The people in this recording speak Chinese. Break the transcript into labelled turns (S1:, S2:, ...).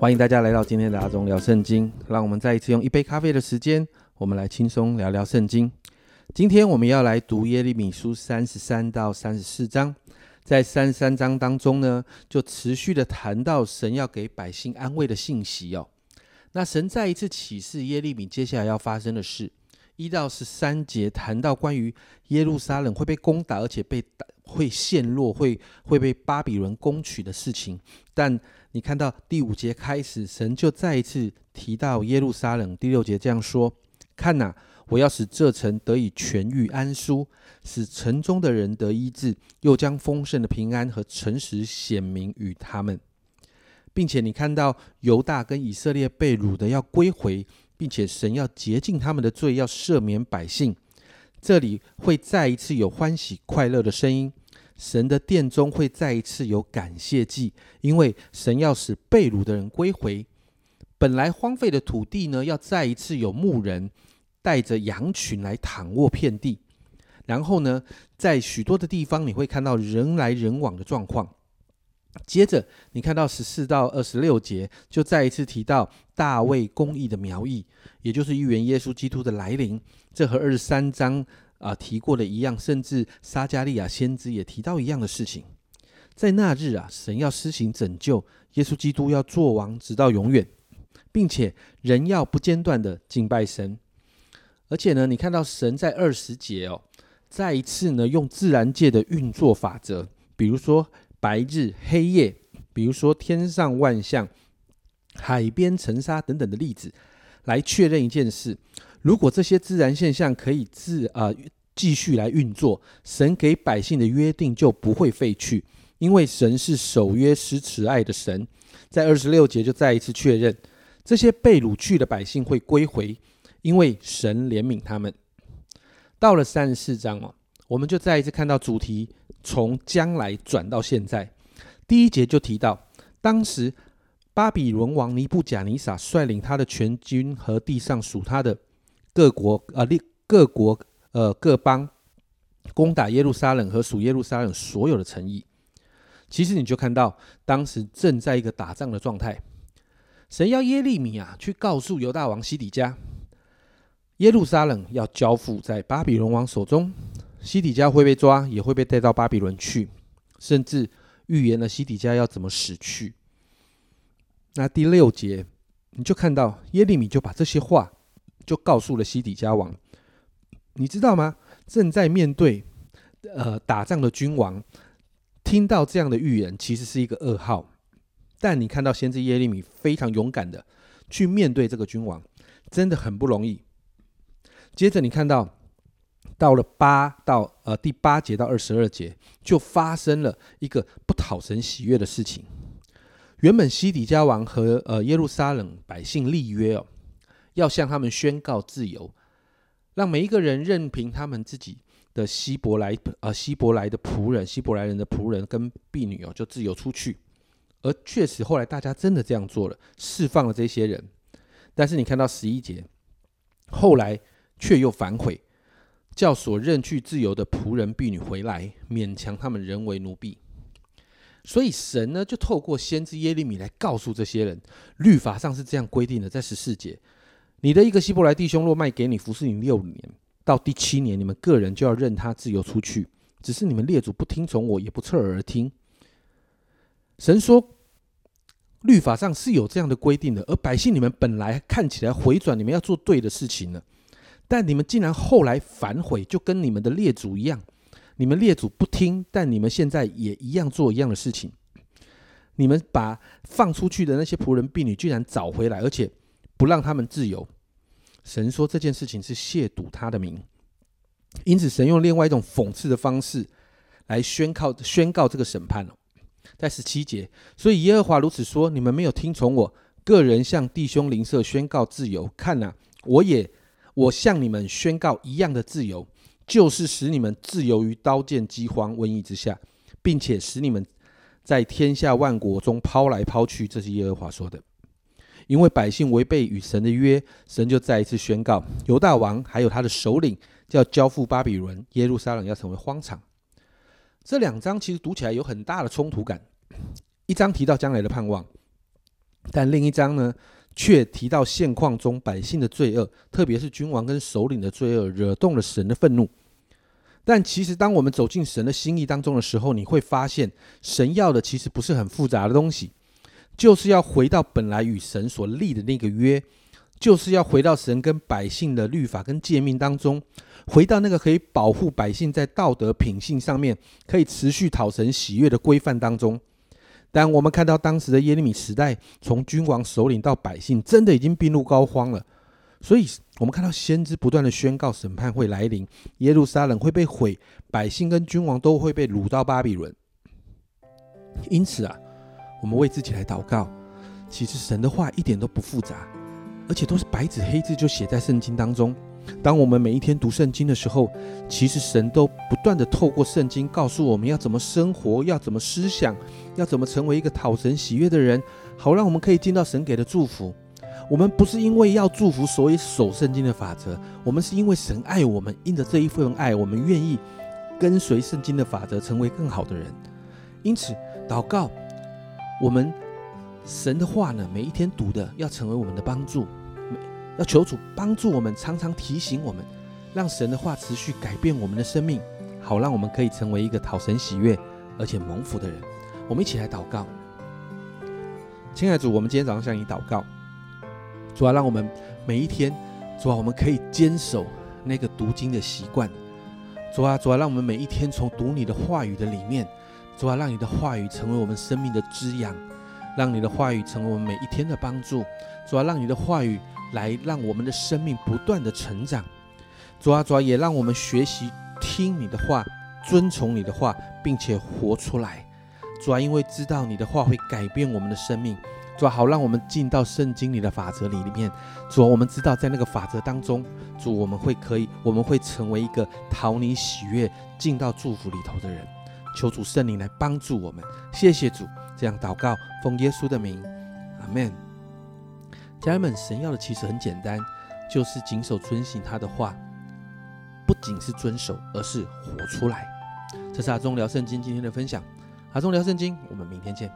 S1: 欢迎大家来到今天的阿忠聊圣经。让我们再一次用一杯咖啡的时间，我们来轻松聊聊圣经。今天我们要来读耶利米书三十三到三十四章。在三十三章当中呢，就持续的谈到神要给百姓安慰的信息哦。那神再一次启示耶利米接下来要发生的事。一到十三节谈到关于耶路撒冷会被攻打，而且被打会陷落，会会被巴比伦攻取的事情。但你看到第五节开始，神就再一次提到耶路撒冷。第六节这样说：“看呐，我要使这城得以痊愈安舒，使城中的人得医治，又将丰盛的平安和诚实显明与他们，并且你看到犹大跟以色列被掳的要归回，并且神要洁净他们的罪，要赦免百姓。这里会再一次有欢喜快乐的声音。”神的殿中会再一次有感谢祭，因为神要使被掳的人归回。本来荒废的土地呢，要再一次有牧人带着羊群来躺卧遍地。然后呢，在许多的地方，你会看到人来人往的状况。接着，你看到十四到二十六节，就再一次提到大卫公义的苗裔，也就是预言耶稣基督的来临。这和二十三章。啊，提过的一样，甚至撒加利亚先知也提到一样的事情。在那日啊，神要施行拯救，耶稣基督要做王，直到永远，并且人要不间断的敬拜神。而且呢，你看到神在二十节哦，再一次呢用自然界的运作法则，比如说白日黑夜，比如说天上万象、海边沉沙等等的例子，来确认一件事。如果这些自然现象可以自啊继续来运作，神给百姓的约定就不会废去，因为神是守约施慈爱的神。在二十六节就再一次确认，这些被掳去的百姓会归回，因为神怜悯他们。到了三十四章哦，我们就再一次看到主题从将来转到现在。第一节就提到，当时巴比伦王尼布贾尼撒率领他的全军和地上属他的。各国啊，各各国呃各邦攻打耶路撒冷和属耶路撒冷所有的城邑。其实你就看到，当时正在一个打仗的状态。神要耶利米啊去告诉犹大王西底家，耶路撒冷要交付在巴比伦王手中，西底家会被抓，也会被带到巴比伦去，甚至预言了西底家要怎么死去。那第六节你就看到耶利米就把这些话。就告诉了西底家王，你知道吗？正在面对呃打仗的君王，听到这样的预言，其实是一个噩耗。但你看到先知耶利米非常勇敢的去面对这个君王，真的很不容易。接着你看到到了八到呃第八节到二十二节，就发生了一个不讨神喜悦的事情。原本西底家王和呃耶路撒冷百姓立约哦。要向他们宣告自由，让每一个人任凭他们自己的希伯来呃希伯来的仆人、希伯来人的仆人跟婢女哦，就自由出去。而确实后来大家真的这样做了，释放了这些人。但是你看到十一节，后来却又反悔，叫所任去自由的仆人婢女回来，勉强他们人为奴婢。所以神呢，就透过先知耶利米来告诉这些人，律法上是这样规定的，在十四节。你的一个希伯来弟兄若卖给你服侍你六年，到第七年，你们个人就要任他自由出去。只是你们列祖不听从我，也不侧耳而听。神说，律法上是有这样的规定的，而百姓你们本来看起来回转，你们要做对的事情呢，但你们竟然后来反悔，就跟你们的列祖一样。你们列祖不听，但你们现在也一样做一样的事情。你们把放出去的那些仆人婢女，居然找回来，而且。不让他们自由，神说这件事情是亵渎他的名，因此神用另外一种讽刺的方式来宣告宣告这个审判了。在十七节，所以耶和华如此说：你们没有听从我个人向弟兄邻舍宣告自由，看呐，我也我向你们宣告一样的自由，就是使你们自由于刀剑、饥荒、瘟疫之下，并且使你们在天下万国中抛来抛去。这是耶和华说的。因为百姓违背与神的约，神就再一次宣告犹大王还有他的首领要交付巴比伦，耶路撒冷要成为荒场。这两章其实读起来有很大的冲突感。一章提到将来的盼望，但另一章呢，却提到现况中百姓的罪恶，特别是君王跟首领的罪恶，惹动了神的愤怒。但其实，当我们走进神的心意当中的时候，你会发现，神要的其实不是很复杂的东西，就是要回到本来与神所立的那个约，就是要回到神跟百姓的律法跟诫命当中，回到那个可以保护百姓在道德品性上面可以持续讨神喜悦的规范当中。但我们看到当时的耶利米时代，从君王首领到百姓，真的已经病入膏肓了。所以，我们看到先知不断的宣告审判会来临，耶路撒冷会被毁，百姓跟君王都会被掳到巴比伦。因此啊，我们为自己来祷告。其实神的话一点都不复杂，而且都是白纸黑字就写在圣经当中。当我们每一天读圣经的时候，其实神都不断的透过圣经告诉我们要怎么生活，要怎么思想，要怎么成为一个讨神喜悦的人，好让我们可以进到神给的祝福。我们不是因为要祝福，所以守圣经的法则。我们是因为神爱我们，因着这一份爱，我们愿意跟随圣经的法则，成为更好的人。因此，祷告，我们神的话呢，每一天读的要成为我们的帮助，要求主帮助我们，常常提醒我们，让神的话持续改变我们的生命，好让我们可以成为一个讨神喜悦而且蒙福的人。我们一起来祷告，亲爱的主，我们今天早上向你祷告。主啊，让我们每一天，主啊，我们可以坚守那个读经的习惯。主啊，主啊，让我们每一天从读你的话语的里面，主啊，让你的话语成为我们生命的滋养，让你的话语成为我们每一天的帮助。主啊，让你的话语来让我们的生命不断的成长。主啊，主啊，也让我们学习听你的话，遵从你的话，并且活出来。主啊，因为知道你的话会改变我们的生命。主啊好，让我们进到圣经里的法则里面。主啊，我们知道在那个法则当中，主我们会可以，我们会成为一个讨你喜悦、进到祝福里头的人。求主圣灵来帮助我们。谢谢主，这样祷告，奉耶稣的名，阿门。家人们，神要的其实很简单，就是谨守遵行他的话，不仅是遵守，而是活出来。这是阿忠聊圣经今天的分享。阿忠聊圣经，我们明天见。